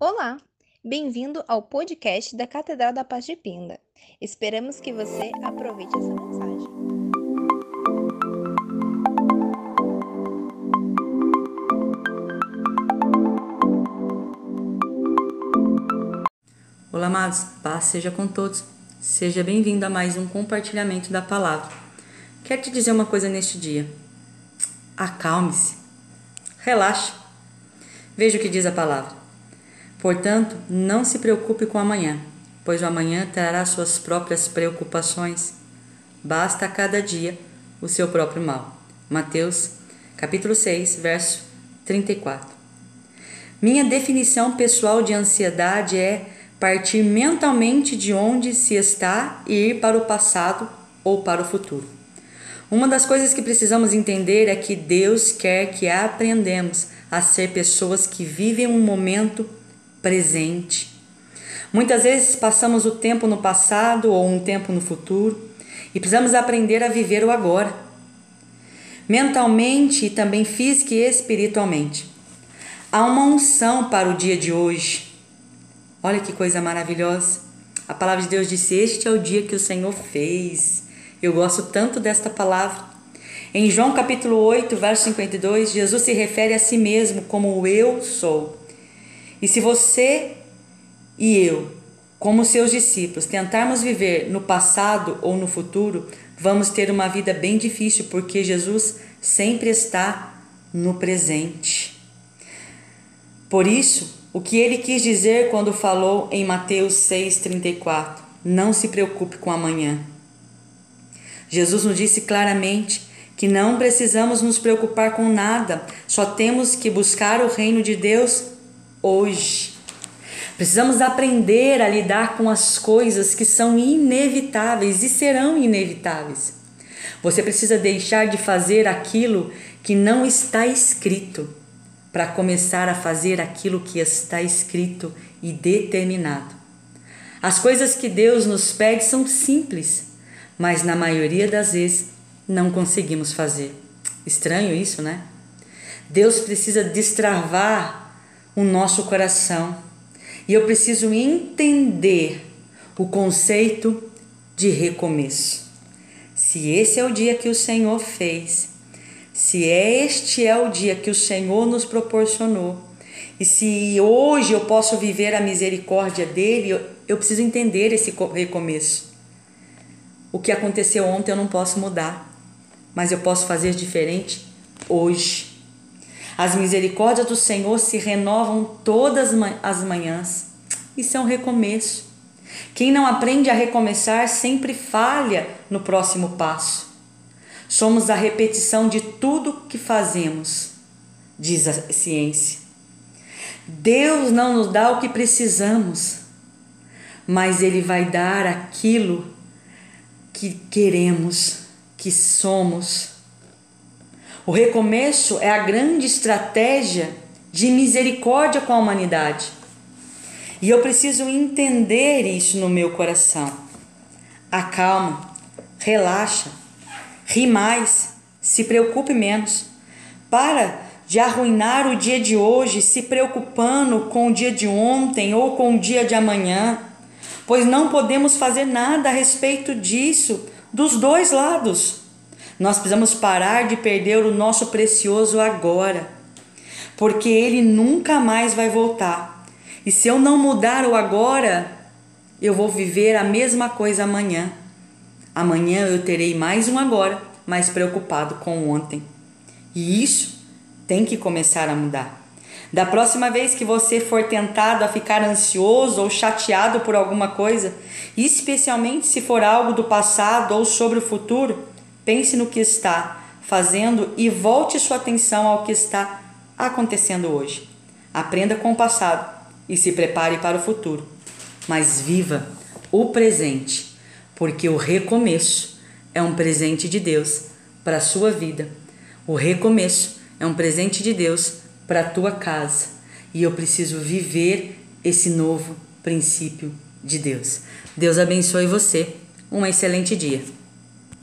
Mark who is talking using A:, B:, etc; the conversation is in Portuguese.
A: Olá, bem-vindo ao podcast da Catedral da Paz de Pinda. Esperamos que você aproveite essa mensagem.
B: Olá, amados, paz seja com todos. Seja bem-vindo a mais um compartilhamento da palavra. Quero te dizer uma coisa neste dia. Acalme-se, relaxe. Veja o que diz a palavra. Portanto, não se preocupe com amanhã, pois o amanhã trará suas próprias preocupações. Basta a cada dia o seu próprio mal. Mateus, capítulo 6, verso 34. Minha definição pessoal de ansiedade é partir mentalmente de onde se está e ir para o passado ou para o futuro. Uma das coisas que precisamos entender é que Deus quer que aprendamos a ser pessoas que vivem um momento presente. Muitas vezes passamos o tempo no passado ou um tempo no futuro e precisamos aprender a viver o agora, mentalmente e também física e espiritualmente. Há uma unção para o dia de hoje. Olha que coisa maravilhosa. A palavra de Deus disse: Este é o dia que o Senhor fez. Eu gosto tanto desta palavra. Em João capítulo 8, verso 52, Jesus se refere a si mesmo como eu sou. E se você e eu, como seus discípulos, tentarmos viver no passado ou no futuro, vamos ter uma vida bem difícil, porque Jesus sempre está no presente. Por isso, o que ele quis dizer quando falou em Mateus 6,34: Não se preocupe com amanhã. Jesus nos disse claramente que não precisamos nos preocupar com nada, só temos que buscar o reino de Deus hoje. Precisamos aprender a lidar com as coisas que são inevitáveis e serão inevitáveis. Você precisa deixar de fazer aquilo que não está escrito para começar a fazer aquilo que está escrito e determinado. As coisas que Deus nos pede são simples, mas na maioria das vezes não conseguimos fazer. Estranho isso, né? Deus precisa destravar o nosso coração. E eu preciso entender o conceito de recomeço. Se esse é o dia que o Senhor fez, se este é o dia que o Senhor nos proporcionou, e se hoje eu posso viver a misericórdia dele, eu, eu preciso entender esse recomeço. O que aconteceu ontem eu não posso mudar, mas eu posso fazer diferente hoje. As misericórdias do Senhor se renovam todas as manhãs. Isso é um recomeço. Quem não aprende a recomeçar sempre falha no próximo passo. Somos a repetição de tudo que fazemos, diz a ciência. Deus não nos dá o que precisamos, mas Ele vai dar aquilo que queremos, que somos. O recomeço é a grande estratégia de misericórdia com a humanidade. E eu preciso entender isso no meu coração. Acalma, relaxa, ri mais, se preocupe menos. Para de arruinar o dia de hoje se preocupando com o dia de ontem ou com o dia de amanhã, pois não podemos fazer nada a respeito disso dos dois lados. Nós precisamos parar de perder o nosso precioso agora, porque ele nunca mais vai voltar. E se eu não mudar o agora, eu vou viver a mesma coisa amanhã. Amanhã eu terei mais um agora, mais preocupado com ontem. E isso tem que começar a mudar. Da próxima vez que você for tentado a ficar ansioso ou chateado por alguma coisa, especialmente se for algo do passado ou sobre o futuro, Pense no que está fazendo e volte sua atenção ao que está acontecendo hoje. Aprenda com o passado e se prepare para o futuro. Mas viva o presente, porque o recomeço é um presente de Deus para a sua vida. O recomeço é um presente de Deus para a tua casa. E eu preciso viver esse novo princípio de Deus. Deus abençoe você. Um excelente dia.